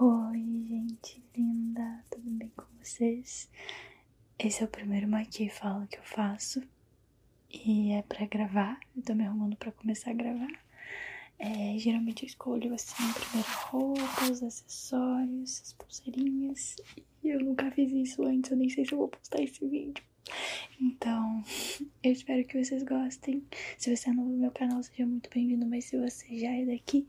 Oi, gente linda, tudo bem com vocês? Esse é o primeiro Maqui Fala que eu faço e é pra gravar, eu tô me arrumando pra começar a gravar. É, geralmente eu escolho assim, primeiro roupas, acessórios, as pulseirinhas e eu nunca fiz isso antes, eu nem sei se eu vou postar esse vídeo. Então, eu espero que vocês gostem. Se você é novo no meu canal, seja muito bem-vindo, mas se você já é daqui,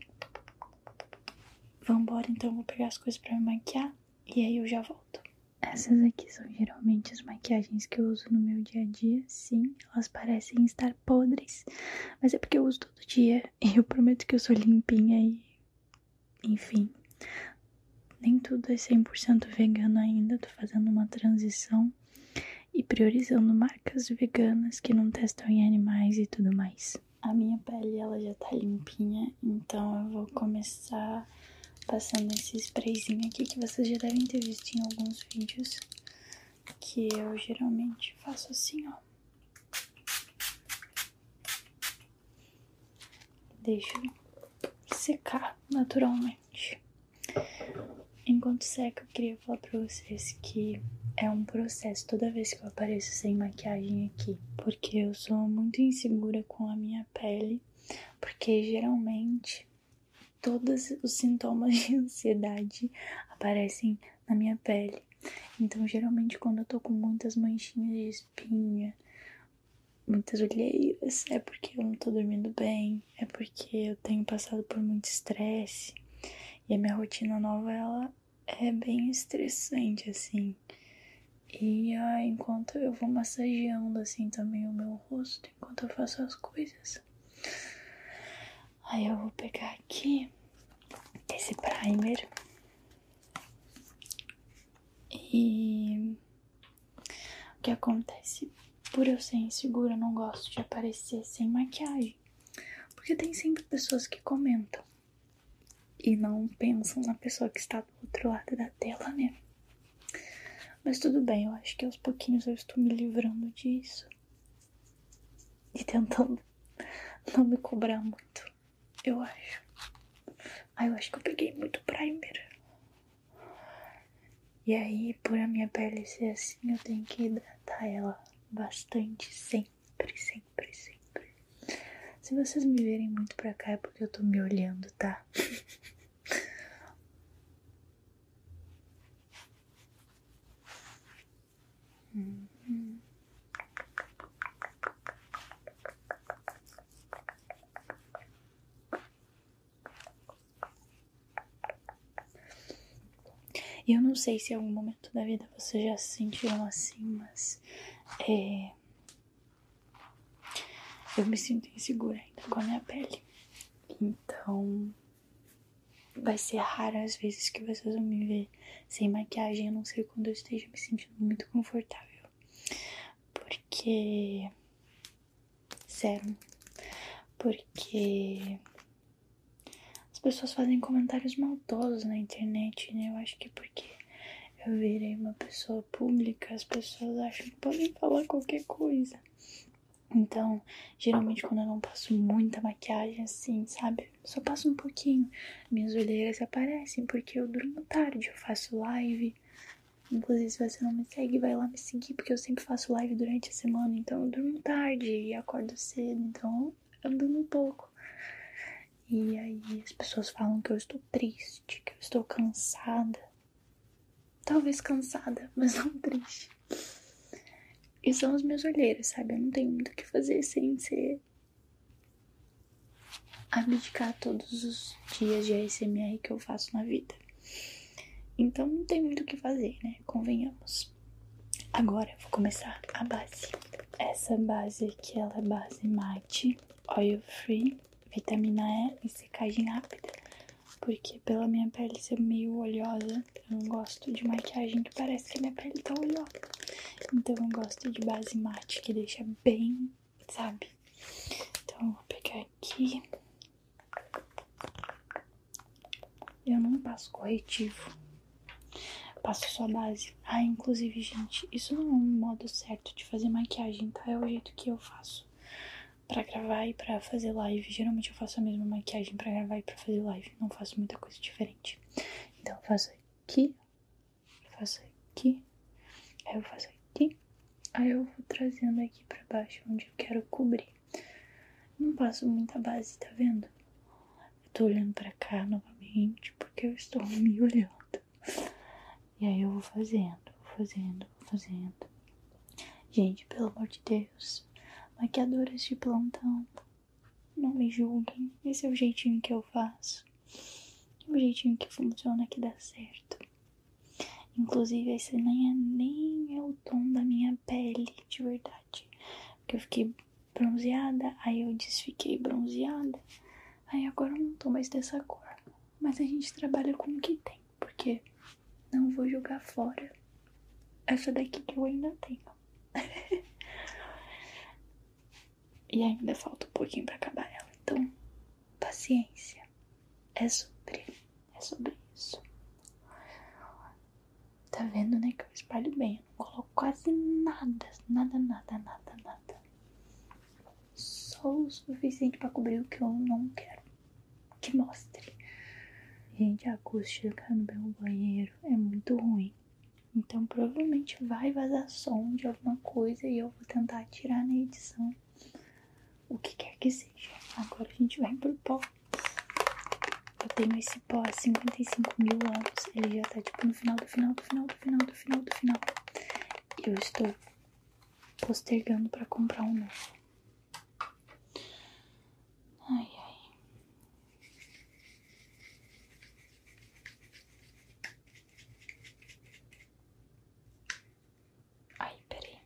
Vambora, então eu vou pegar as coisas pra me maquiar e aí eu já volto. Essas aqui são geralmente as maquiagens que eu uso no meu dia a dia. Sim, elas parecem estar podres, mas é porque eu uso todo dia e eu prometo que eu sou limpinha e. Enfim. Nem tudo é 100% vegano ainda, tô fazendo uma transição e priorizando marcas veganas que não testam em animais e tudo mais. A minha pele ela já tá limpinha, então eu vou começar passando esse sprayzinho aqui que vocês já devem ter visto em alguns vídeos. Que eu geralmente faço assim, ó. Deixo secar naturalmente. Enquanto seca, eu queria falar pra vocês que é um processo toda vez que eu apareço sem maquiagem aqui, porque eu sou muito insegura com a minha pele, porque geralmente todos os sintomas de ansiedade aparecem na minha pele. Então, geralmente, quando eu tô com muitas manchinhas de espinha, muitas olheiras, é porque eu não tô dormindo bem, é porque eu tenho passado por muito estresse. E a minha rotina nova, ela é bem estressante, assim. E ah, enquanto eu vou massageando, assim, também o meu rosto, enquanto eu faço as coisas. Aí eu vou pegar aqui esse primer. E o que acontece? Por eu ser insegura, eu não gosto de aparecer sem maquiagem. Porque tem sempre pessoas que comentam e não pensam na pessoa que está do outro lado da tela, né? Mas tudo bem, eu acho que aos pouquinhos eu estou me livrando disso e tentando não me cobrar muito eu acho. Ai, eu acho que eu peguei muito primer. E aí, por a minha pele ser assim, eu tenho que hidratar ela bastante, sempre, sempre, sempre. Se vocês me verem muito pra cá é porque eu tô me olhando, tá? uhum. E eu não sei se em algum momento da vida vocês já se sentiram assim, mas é, eu me sinto insegura ainda com a minha pele. Então vai ser raro as vezes que vocês vão me ver sem maquiagem, a não ser quando eu esteja me sentindo muito confortável. Porque. Sério. Porque pessoas fazem comentários maldosos na internet, né? Eu acho que porque eu virei uma pessoa pública, as pessoas acham que podem falar qualquer coisa. Então, geralmente quando eu não passo muita maquiagem assim, sabe? Só passo um pouquinho. Minhas olheiras aparecem porque eu durmo tarde, eu faço live. Inclusive, se você não me segue, vai lá me seguir, porque eu sempre faço live durante a semana. Então, eu durmo tarde e acordo cedo. Então, eu durmo um pouco. E aí as pessoas falam que eu estou triste, que eu estou cansada. Talvez cansada, mas não triste. E são as minhas olheiras, sabe? Eu não tenho muito o que fazer sem ser. abdicar todos os dias de ASMR que eu faço na vida. Então não tem muito o que fazer, né? Convenhamos. Agora eu vou começar a base. Essa base aqui, ela é base mate, oil free vitamina E e secagem rápida. Porque pela minha pele ser meio oleosa, eu não gosto de maquiagem que parece que a minha pele tá oleosa. Então eu gosto de base mate que deixa bem, sabe? Então eu vou pegar aqui. Eu não passo corretivo. Passo só base. Ah, inclusive, gente, isso não é um modo certo de fazer maquiagem, tá? É o jeito que eu faço para gravar e para fazer live. Geralmente eu faço a mesma maquiagem para gravar e para fazer live, não faço muita coisa diferente. Então, faço aqui, faço aqui, aí eu faço aqui, aí eu vou trazendo aqui pra baixo onde eu quero cobrir. Não passo muita base, tá vendo? Eu tô olhando pra cá novamente porque eu estou me olhando. E aí eu vou fazendo, vou fazendo, vou fazendo. Gente, pelo amor de Deus, maquiadoras de plantão, não me julguem. Esse é o jeitinho que eu faço. É o jeitinho que funciona, que dá certo. Inclusive, esse nem é, nem é o tom da minha pele, de verdade. Porque eu fiquei bronzeada, aí eu desfiquei bronzeada. Aí agora eu não tô mais dessa cor. Mas a gente trabalha com o que tem, porque não vou jogar fora essa daqui que eu ainda tenho. e ainda falta um pouquinho pra acabar ela. Então, paciência. É sobre, é sobre isso. Tá vendo, né? Que eu espalho bem. Eu não coloco quase nada, nada, nada, nada, nada. Só o suficiente pra cobrir o que eu não quero que mostre. Gente, a acústica no meu banheiro é muito ruim. Então provavelmente vai vazar som de alguma coisa e eu vou tentar tirar na edição. O que quer que seja. Agora a gente vai pro pó. Eu tenho esse pó há 55 mil anos. Ele já tá tipo no final do final do final do final do final do final. E eu estou postergando pra comprar um novo. Ai, ai. Ai, peraí.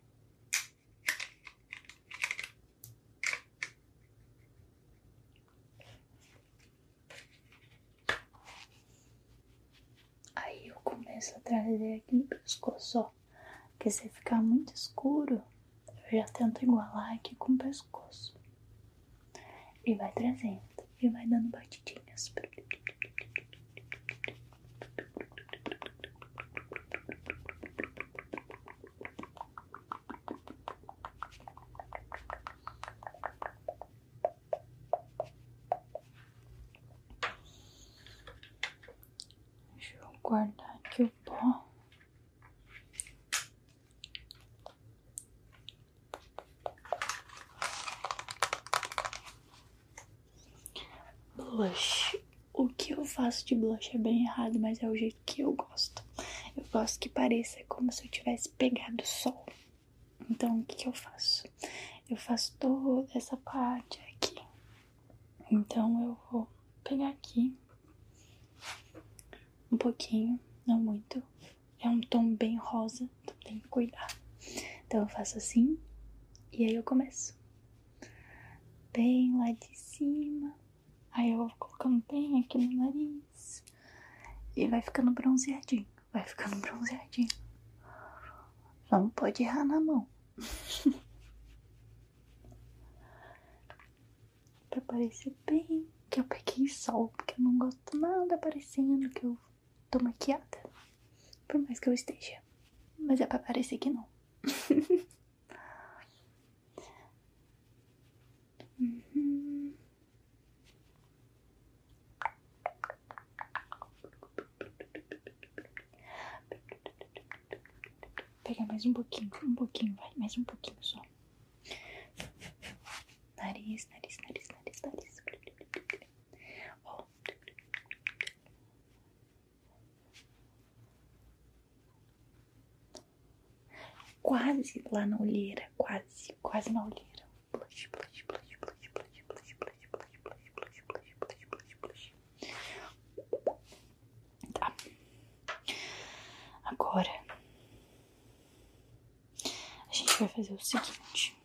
Começo a trazer aqui no pescoço, ó. Porque se ficar muito escuro, eu já tento igualar aqui com o pescoço. E vai trazendo. E vai dando batidinhas. Deixa eu guardar aqui o pó. Blush. O que eu faço de blush é bem errado, mas é o jeito que eu gosto. Eu gosto que pareça como se eu tivesse pegado sol. Então, o que, que eu faço? Eu faço toda essa parte aqui. Então, eu vou pegar aqui um pouquinho, não muito. É um tom bem rosa, então tem que cuidar. Então, eu faço assim e aí eu começo. Bem lá de cima. Aí eu vou colocando bem aqui no nariz. E vai ficando bronzeadinho. Vai ficando bronzeadinho. Não pode errar na mão. pra parecer bem que eu peguei sol. Porque eu não gosto nada parecendo que eu tô maquiada. Por mais que eu esteja. Mas é pra parecer que não. Pegar mais um pouquinho, um pouquinho, vai, mais um pouquinho só. Nariz, nariz, nariz, nariz, nariz. Quase lá na olheira, quase, quase na olheira. Vai fazer o seguinte.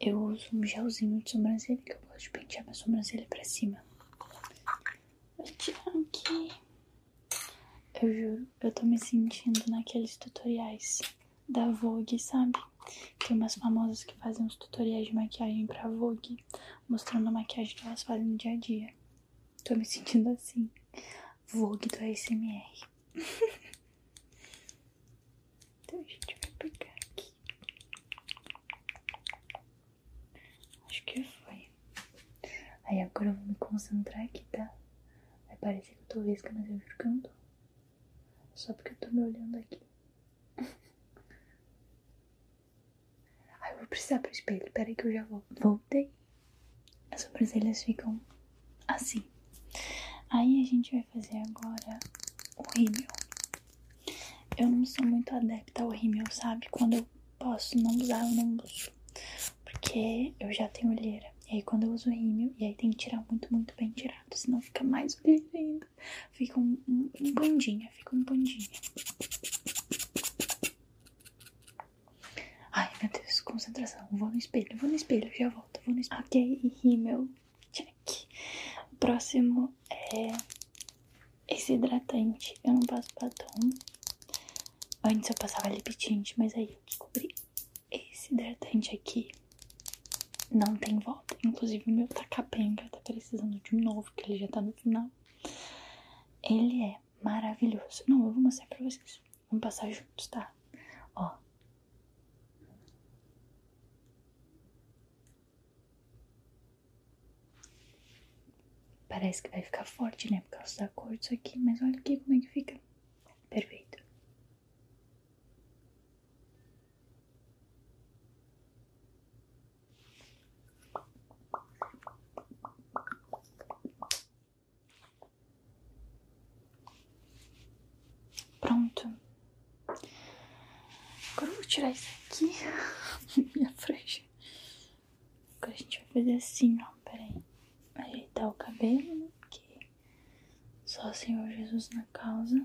Eu uso um gelzinho de sobrancelha que eu gosto de pentear minha sobrancelha pra cima. Vou tirar aqui. Eu juro, eu tô me sentindo naqueles tutoriais da Vogue, sabe? Tem umas famosas que fazem uns tutoriais de maquiagem pra Vogue, mostrando a maquiagem que elas fazem no dia a dia. Tô me sentindo assim. Vogue do ASMR. então a gente vai pegar aqui. Acho que foi. Aí agora eu vou me concentrar aqui, tá? Vai parecer que eu tô vesga, mas eu juro que. Só porque eu tô me olhando aqui. Ai, eu vou precisar pro espelho. Pera aí que eu já volto. Voltei. As sobrancelhas ficam assim. Aí a gente vai fazer agora o rímel. Eu não sou muito adepta ao rímel, sabe? Quando eu posso não usar, eu não uso. Porque eu já tenho olheira. E aí quando eu uso rímel, e aí tem que tirar muito, muito bem tirado. Senão fica mais olheira ainda. Fica um, um, um fica um bandinha. Ai, meu Deus, concentração. Vou no espelho, vou no espelho, já volto, vou no espelho. Ok, rímel, check. O próximo é esse hidratante. Eu não passo batom. Antes eu passava lip tint, mas aí eu descobri esse hidratante aqui não tem volta. Inclusive o meu tá capenga, tá precisando de um novo, porque ele já tá no final. Ele é maravilhoso. Não, eu vou mostrar pra vocês. Vamos passar juntos, tá? Ó. Parece que vai ficar forte, né? Por causa da cor disso aqui. Mas olha aqui como é que fica. Perfeito. Pronto. Agora eu vou tirar isso aqui. Minha franja. Agora a gente vai fazer assim, ó. Pera aí. Ajeitar o cabelo, né? Porque só o Senhor Jesus na causa.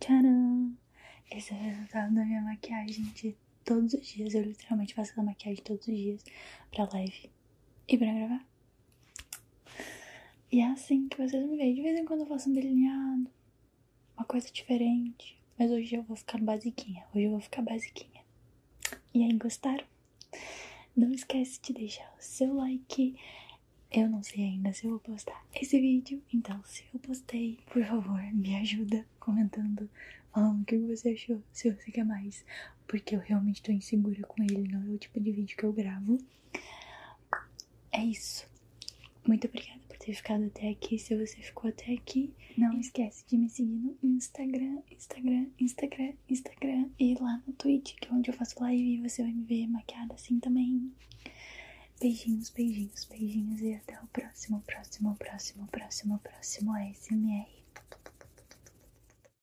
Tcharam! Esse é o resultado da minha maquiagem de todos os dias. Eu literalmente faço essa maquiagem todos os dias pra live e pra gravar. E é assim que vocês me veem. De vez em quando eu faço um delineado, uma coisa diferente. Mas hoje eu vou ficar basiquinha. Hoje eu vou ficar basiquinha. E aí, gostaram? Não esquece de deixar o seu like. Eu não sei ainda se eu vou postar esse vídeo. Então, se eu postei, por favor, me ajuda comentando, falando o que você achou. Se você quer mais. Porque eu realmente tô insegura com ele. Não é o tipo de vídeo que eu gravo. É isso. Muito obrigada por ter ficado até aqui. Se você ficou até aqui, não esquece de me seguir no Instagram, Instagram, Instagram, Instagram e lá no Twitch, que é onde eu faço live e você vai me ver maquiada assim também. Beijinhos, beijinhos, beijinhos e até o próximo, próximo, próximo, próximo, próximo ASMR.